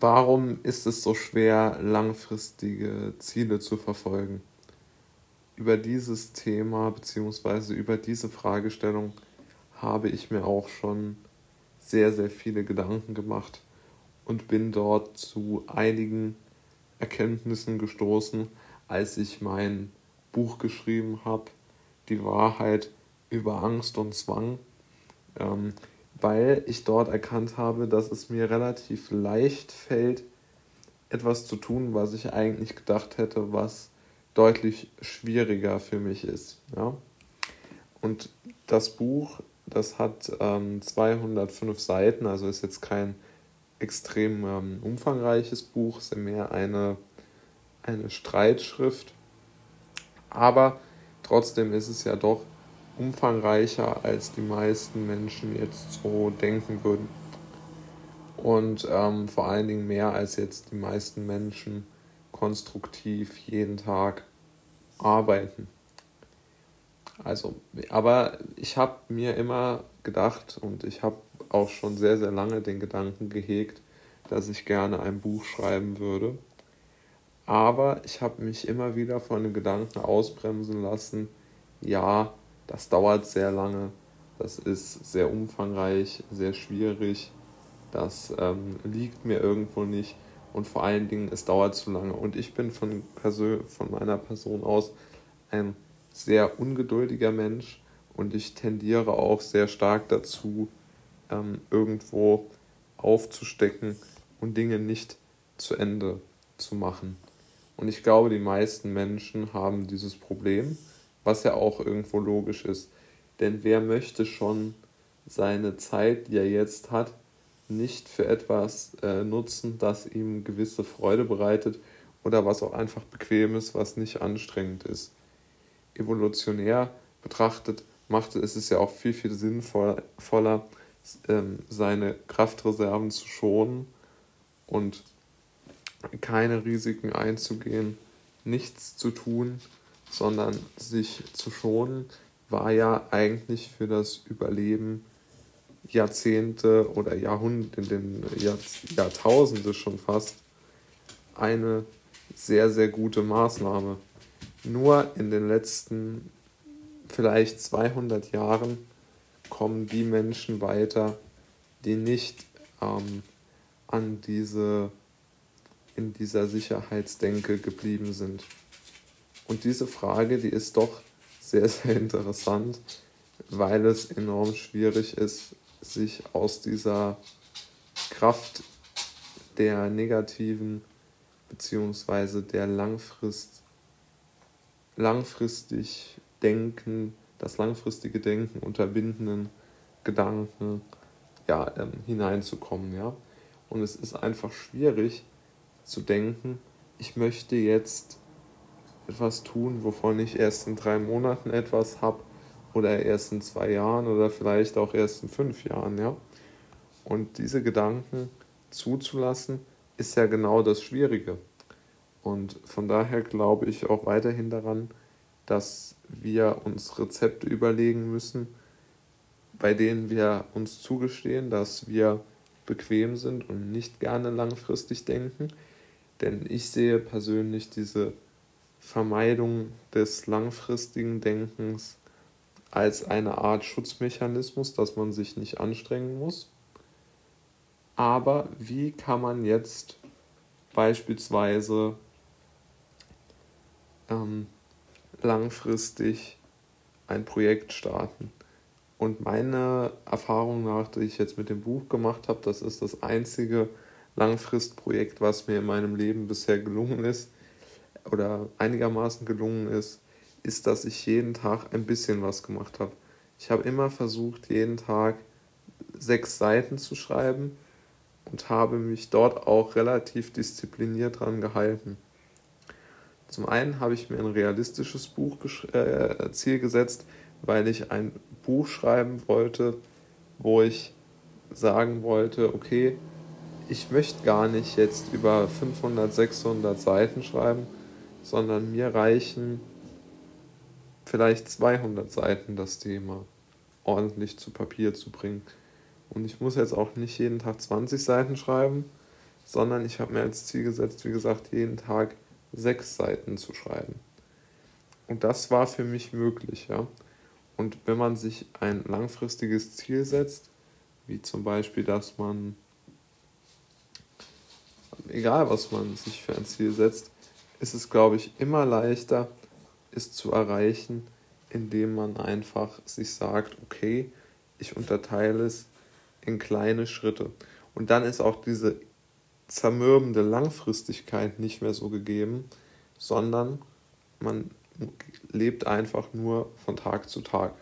warum ist es so schwer, langfristige Ziele zu verfolgen? Über dieses Thema bzw. über diese Fragestellung habe ich mir auch schon sehr, sehr viele Gedanken gemacht und bin dort zu einigen Erkenntnissen gestoßen, als ich mein Buch geschrieben habe, Die Wahrheit über Angst und Zwang, ähm, weil ich dort erkannt habe, dass es mir relativ leicht fällt, etwas zu tun, was ich eigentlich gedacht hätte, was deutlich schwieriger für mich ist. Ja? Und das Buch, das hat ähm, 205 Seiten, also ist jetzt kein extrem ähm, umfangreiches Buch, ist mehr eine, eine Streitschrift. Aber trotzdem ist es ja doch umfangreicher, als die meisten Menschen jetzt so denken würden. Und ähm, vor allen Dingen mehr als jetzt die meisten Menschen konstruktiv jeden Tag arbeiten. Also, aber ich habe mir immer gedacht und ich habe auch schon sehr, sehr lange den Gedanken gehegt, dass ich gerne ein Buch schreiben würde. Aber ich habe mich immer wieder von dem Gedanken ausbremsen lassen, ja, das dauert sehr lange, das ist sehr umfangreich, sehr schwierig, das ähm, liegt mir irgendwo nicht. Und vor allen Dingen, es dauert zu lange. Und ich bin von, von meiner Person aus ein sehr ungeduldiger Mensch. Und ich tendiere auch sehr stark dazu, ähm, irgendwo aufzustecken und Dinge nicht zu Ende zu machen. Und ich glaube, die meisten Menschen haben dieses Problem, was ja auch irgendwo logisch ist. Denn wer möchte schon seine Zeit, die er jetzt hat, nicht für etwas äh, nutzen, das ihm gewisse Freude bereitet oder was auch einfach bequem ist, was nicht anstrengend ist. Evolutionär betrachtet macht es es ja auch viel, viel sinnvoller, ähm, seine Kraftreserven zu schonen und keine Risiken einzugehen, nichts zu tun, sondern sich zu schonen, war ja eigentlich für das Überleben Jahrzehnte oder Jahrhunderte, in den Jahr, Jahrtausende schon fast eine sehr, sehr gute Maßnahme. Nur in den letzten vielleicht 200 Jahren kommen die Menschen weiter, die nicht ähm, an diese, in dieser Sicherheitsdenke geblieben sind. Und diese Frage, die ist doch sehr, sehr interessant, weil es enorm schwierig ist, sich aus dieser Kraft der negativen beziehungsweise der langfrist, langfristig Denken, das langfristige Denken unterbindenden Gedanken ja, ähm, hineinzukommen. Ja? Und es ist einfach schwierig zu denken, ich möchte jetzt etwas tun, wovon ich erst in drei Monaten etwas habe oder erst in zwei Jahren oder vielleicht auch erst in fünf Jahren. Ja? Und diese Gedanken zuzulassen, ist ja genau das Schwierige. Und von daher glaube ich auch weiterhin daran, dass wir uns Rezepte überlegen müssen, bei denen wir uns zugestehen, dass wir bequem sind und nicht gerne langfristig denken. Denn ich sehe persönlich diese Vermeidung des langfristigen Denkens als eine Art Schutzmechanismus, dass man sich nicht anstrengen muss. Aber wie kann man jetzt beispielsweise ähm, langfristig ein Projekt starten. Und meine Erfahrung nach, die ich jetzt mit dem Buch gemacht habe, das ist das einzige Langfristprojekt, was mir in meinem Leben bisher gelungen ist oder einigermaßen gelungen ist, ist, dass ich jeden Tag ein bisschen was gemacht habe. Ich habe immer versucht, jeden Tag sechs Seiten zu schreiben und habe mich dort auch relativ diszipliniert dran gehalten. Zum einen habe ich mir ein realistisches Buch äh, Ziel gesetzt, weil ich ein Buch schreiben wollte, wo ich sagen wollte, okay, ich möchte gar nicht jetzt über 500, 600 Seiten schreiben, sondern mir reichen vielleicht 200 Seiten das Thema ordentlich zu Papier zu bringen. Und ich muss jetzt auch nicht jeden Tag 20 Seiten schreiben, sondern ich habe mir als Ziel gesetzt, wie gesagt, jeden Tag sechs Seiten zu schreiben. Und das war für mich möglich, ja. Und wenn man sich ein langfristiges Ziel setzt, wie zum Beispiel, dass man, egal was man sich für ein Ziel setzt, ist es, glaube ich, immer leichter, es zu erreichen, indem man einfach sich sagt, okay, ich unterteile es in kleine Schritte. Und dann ist auch diese zermürbende Langfristigkeit nicht mehr so gegeben, sondern man lebt einfach nur von Tag zu Tag.